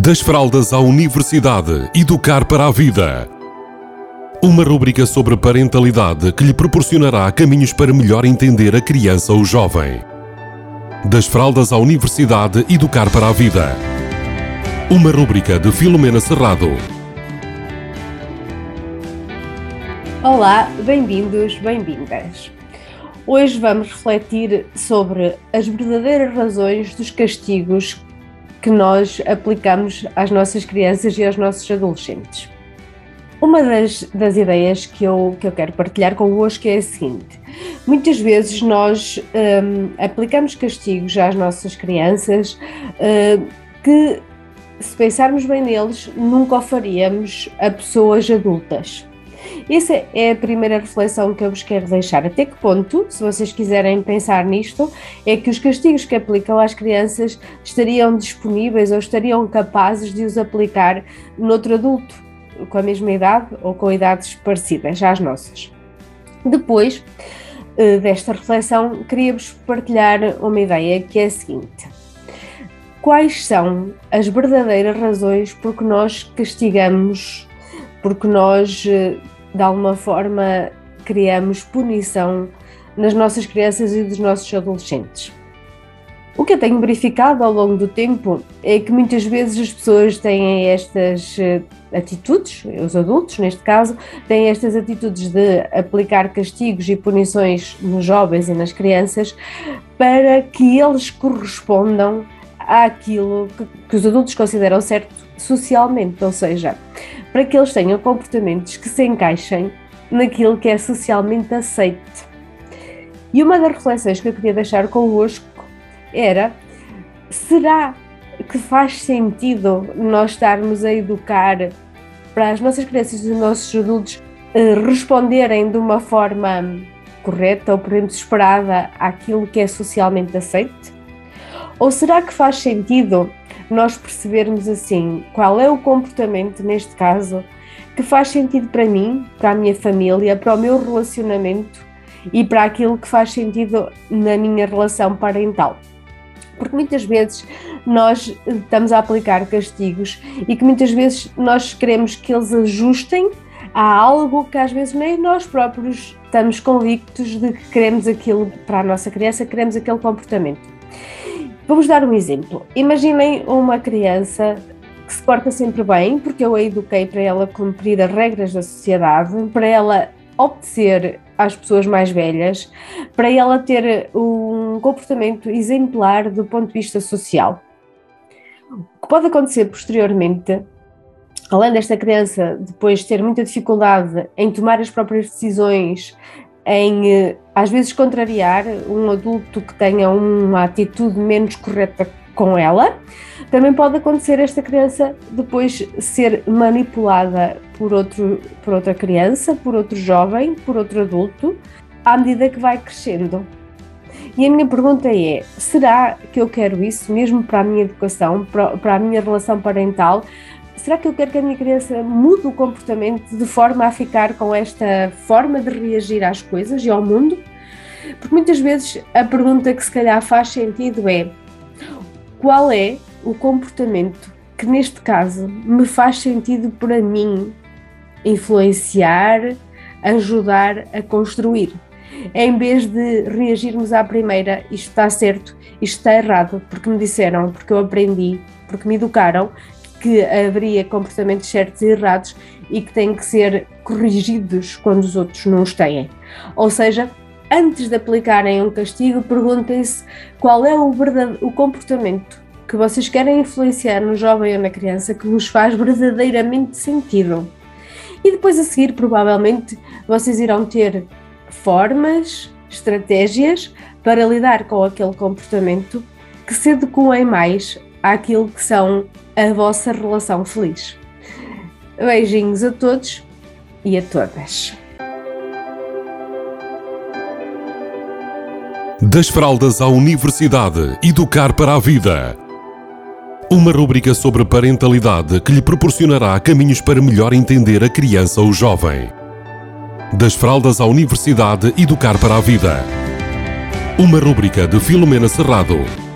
Das fraldas à universidade, educar para a vida. Uma rúbrica sobre parentalidade que lhe proporcionará caminhos para melhor entender a criança ou jovem. Das fraldas à universidade, educar para a vida. Uma rúbrica de Filomena Serrado. Olá, bem-vindos, bem-vindas. Hoje vamos refletir sobre as verdadeiras razões dos castigos que nós aplicamos às nossas crianças e aos nossos adolescentes. Uma das, das ideias que eu, que eu quero partilhar convosco é a seguinte: muitas vezes nós um, aplicamos castigos às nossas crianças uh, que, se pensarmos bem neles, nunca o faríamos a pessoas adultas. Essa é a primeira reflexão que eu vos quero deixar. Até que ponto, se vocês quiserem pensar nisto, é que os castigos que aplicam às crianças estariam disponíveis ou estariam capazes de os aplicar noutro adulto com a mesma idade ou com idades parecidas às nossas. Depois eh, desta reflexão, queria-vos partilhar uma ideia que é a seguinte. Quais são as verdadeiras razões por que nós castigamos, porque nós eh, de alguma forma criamos punição nas nossas crianças e dos nossos adolescentes. O que eu tenho verificado ao longo do tempo é que muitas vezes as pessoas têm estas eh, atitudes, os adultos neste caso, têm estas atitudes de aplicar castigos e punições nos jovens e nas crianças para que eles correspondam àquilo que, que os adultos consideram certo socialmente, ou seja, para que eles tenham comportamentos que se encaixem naquilo que é socialmente aceite. E uma das reflexões que eu queria deixar convosco era: será que faz sentido nós estarmos a educar para as nossas crianças e os nossos adultos eh, responderem de uma forma correta ou, por exemplo, esperada àquilo que é socialmente aceite? Ou será que faz sentido nós percebermos assim qual é o comportamento, neste caso, que faz sentido para mim, para a minha família, para o meu relacionamento e para aquilo que faz sentido na minha relação parental. Porque muitas vezes nós estamos a aplicar castigos e que muitas vezes nós queremos que eles ajustem a algo que às vezes nem nós próprios estamos convictos de que queremos aquilo para a nossa criança, queremos aquele comportamento. Vamos dar um exemplo. Imaginem uma criança que se porta sempre bem, porque eu a eduquei para ela cumprir as regras da sociedade, para ela obedecer às pessoas mais velhas, para ela ter um comportamento exemplar do ponto de vista social. O que pode acontecer posteriormente, além desta criança depois ter muita dificuldade em tomar as próprias decisões, em eh, às vezes contrariar um adulto que tenha uma atitude menos correta com ela. Também pode acontecer esta criança depois ser manipulada por, outro, por outra criança, por outro jovem, por outro adulto, à medida que vai crescendo. E a minha pergunta é: será que eu quero isso mesmo para a minha educação, para, para a minha relação parental? Será que eu quero que a minha criança mude o comportamento de forma a ficar com esta forma de reagir às coisas e ao mundo? Porque muitas vezes a pergunta que se calhar faz sentido é: qual é o comportamento que neste caso me faz sentido para mim influenciar, ajudar a construir? Em vez de reagirmos à primeira, isto está certo, isto está errado, porque me disseram, porque eu aprendi, porque me educaram, que haveria comportamentos certos e errados e que têm que ser corrigidos quando os outros não os têm. Ou seja, antes de aplicarem um castigo, perguntem-se qual é o, verdade, o comportamento que vocês querem influenciar no jovem ou na criança que vos faz verdadeiramente sentido. E depois a seguir, provavelmente, vocês irão ter formas, estratégias para lidar com aquele comportamento que se adequem mais àquilo que são a vossa relação feliz. Beijinhos a todos e a todas. Das fraldas à universidade, educar para a vida. Uma rubrica sobre parentalidade que lhe proporcionará caminhos para melhor entender a criança ou jovem. Das fraldas à universidade, educar para a vida. Uma rubrica de Filomena Serrado